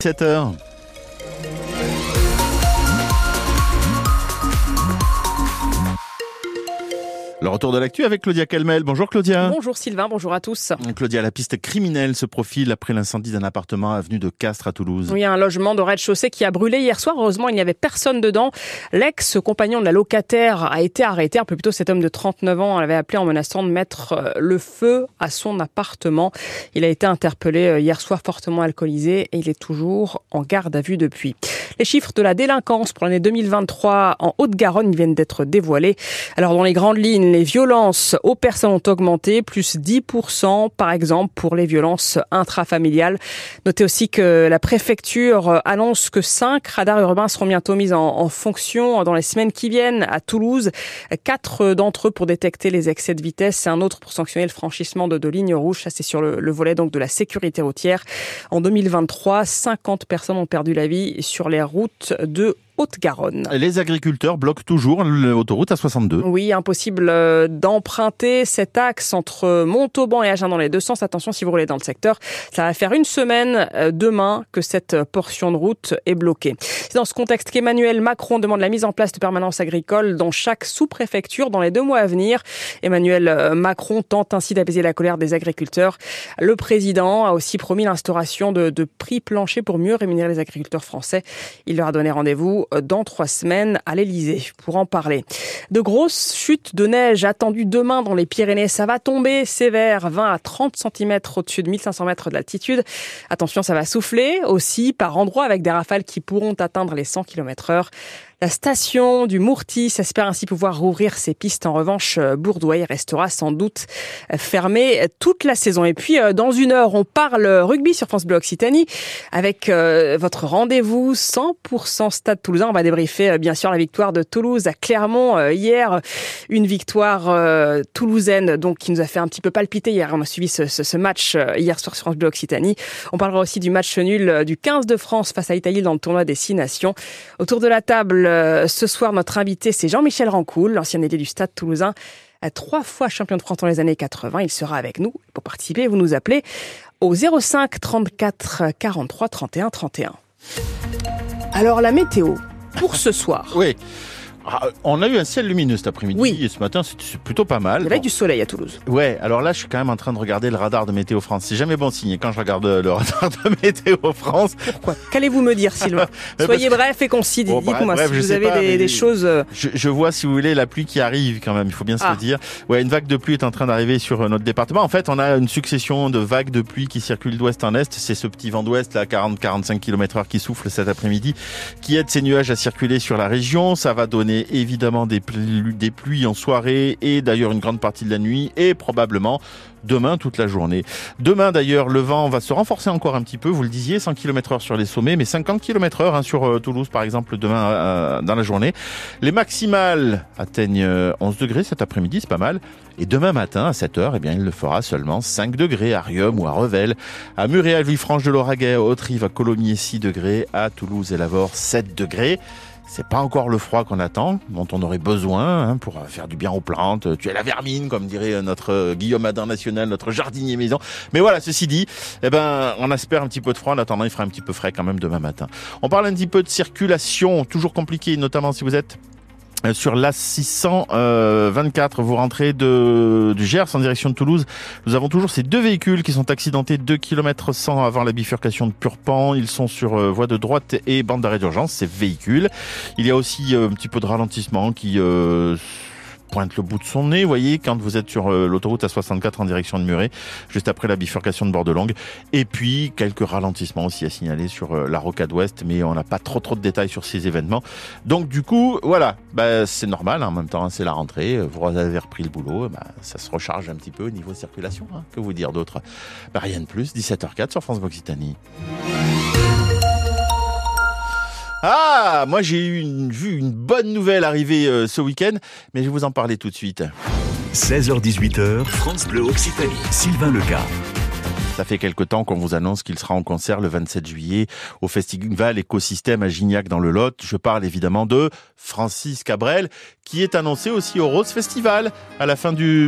7 heures. Le retour de l'actu avec Claudia Calmel. Bonjour Claudia. Bonjour Sylvain, bonjour à tous. Claudia, la piste criminelle se profile après l'incendie d'un appartement avenue de Castres à Toulouse. Oui, un logement de rez-de-chaussée qui a brûlé hier soir. Heureusement, il n'y avait personne dedans. L'ex-compagnon de la locataire a été arrêté. Un peu plus tôt, cet homme de 39 ans l'avait appelé en menaçant de mettre euh, le feu à son appartement. Il a été interpellé euh, hier soir fortement alcoolisé et il est toujours en garde à vue depuis. Les chiffres de la délinquance pour l'année 2023 en Haute-Garonne viennent d'être dévoilés. Alors, dans les grandes lignes, les violences aux personnes ont augmenté, plus 10% par exemple pour les violences intrafamiliales. Notez aussi que la préfecture annonce que cinq radars urbains seront bientôt mis en, fonction dans les semaines qui viennent à Toulouse. Quatre d'entre eux pour détecter les excès de vitesse et un autre pour sanctionner le franchissement de, de lignes rouges. Ça, c'est sur le, le volet donc de la sécurité routière. En 2023, 50 personnes ont perdu la vie sur les routes de Haute-Garonne. Les agriculteurs bloquent toujours l'autoroute à 62. Oui, impossible euh, d'emprunter cet axe entre Montauban et Agen dans les deux sens. Attention si vous roulez dans le secteur. Ça va faire une semaine euh, demain que cette portion de route est bloquée. C'est dans ce contexte qu'Emmanuel Macron demande la mise en place de permanences agricoles dans chaque sous-préfecture dans les deux mois à venir. Emmanuel euh, Macron tente ainsi d'apaiser la colère des agriculteurs. Le président a aussi promis l'instauration de, de prix planchers pour mieux rémunérer les agriculteurs français. Il leur a donné rendez-vous dans trois semaines à l'Elysée pour en parler. De grosses chutes de neige attendues demain dans les Pyrénées. Ça va tomber sévère, 20 à 30 cm au-dessus de 1500 mètres de l'altitude. Attention, ça va souffler aussi par endroits avec des rafales qui pourront atteindre les 100 km heure. La station du Mourtis espère ainsi pouvoir rouvrir ses pistes. En revanche, Bourdouay restera sans doute fermé toute la saison. Et puis, euh, dans une heure, on parle rugby sur France Bleu Occitanie avec euh, votre rendez-vous 100% Stade Toulousain. On va débriefer euh, bien sûr la victoire de Toulouse à Clermont hier. Une victoire toulousaine donc qui nous a fait un petit peu palpiter hier. On a suivi ce, ce, match hier soir sur France Bleu Occitanie. On parlera aussi du match nul du 15 de France face à l'Italie dans le tournoi des Six Nations. Autour de la table, euh, ce soir, notre invité, c'est Jean-Michel Rancoul, l'ancien ailier du Stade toulousain, trois fois champion de France dans les années 80. Il sera avec nous. Pour participer, vous nous appelez au 05 34 43 31 31. Alors, la météo pour ce soir. Oui. Ah, on a eu un ciel lumineux cet après-midi oui. et ce matin c'est plutôt pas mal. Il y avait bon. du soleil à Toulouse. Ouais, alors là je suis quand même en train de regarder le radar de Météo France. C'est jamais bon signe quand je regarde le radar de Météo France. Pourquoi? Qu'allez-vous me dire Sylvain? Soyez bref et concis, bon, dites-moi si vous avez pas, des, des, choses... Euh, je, je, vois si vous voulez la pluie qui arrive quand même, il faut bien se ah. le dire. Ouais, une vague de pluie est en train d'arriver sur euh, notre département. En fait on a une succession de vagues de pluie qui circulent d'ouest en est. C'est ce petit vent d'ouest là, 40-45 km heure qui souffle cet après-midi, qui aide ces nuages à circuler sur la région. Ça va donner évidemment des des, des pluies en soirée et d'ailleurs une grande partie de la nuit et probablement demain toute la journée. Demain d'ailleurs le vent va se renforcer encore un petit peu, vous le disiez, 100 km heure sur les sommets, mais 50 km heure hein, sur euh, Toulouse par exemple demain euh, dans la journée. Les maximales atteignent 11 degrés cet après-midi, c'est pas mal. Et demain matin à 7 heures, eh bien il le fera seulement 5 degrés à Riom ou à Revel, à Muret, à Villefranche de l'Auragais, à Haute-Rive, à Colomiers 6 degrés, à Toulouse et Lavore 7 degrés. C'est pas encore le froid qu'on attend, dont on aurait besoin hein, pour faire du bien aux plantes, tuer la vermine, comme dirait notre Guillaume Adin national, notre jardinier maison. Mais voilà, ceci dit, eh ben, on espère un petit peu de froid. En attendant, il fera un petit peu frais quand même demain matin. On parle un petit peu de circulation, toujours compliqué, notamment si vous êtes sur la 624, vous rentrez de, du Gers en direction de Toulouse. Nous avons toujours ces deux véhicules qui sont accidentés 2 km 100 avant la bifurcation de Purpan. Ils sont sur euh, voie de droite et bande d'arrêt d'urgence, ces véhicules. Il y a aussi euh, un petit peu de ralentissement qui... Euh, pointe le bout de son nez, voyez, quand vous êtes sur l'autoroute A64 en direction de Muret, juste après la bifurcation de Bordelangue. Et puis, quelques ralentissements aussi à signaler sur la rocade ouest, mais on n'a pas trop trop de détails sur ces événements. Donc, du coup, voilà, bah, c'est normal, hein, en même temps, c'est la rentrée, vous avez repris le boulot, bah, ça se recharge un petit peu au niveau circulation, hein. que vous dire d'autre? Bah, Rien de plus, 17h04 sur France Occitanie. Ah, moi j'ai eu une, vu une bonne nouvelle arriver euh, ce week-end, mais je vais vous en parler tout de suite. 16h18h, France Bleu Occitanie, Sylvain Leca. Ça fait quelque temps qu'on vous annonce qu'il sera en concert le 27 juillet au Festival Écosystème à Gignac dans le Lot. Je parle évidemment de Francis Cabrel, qui est annoncé aussi au Rose Festival à la fin du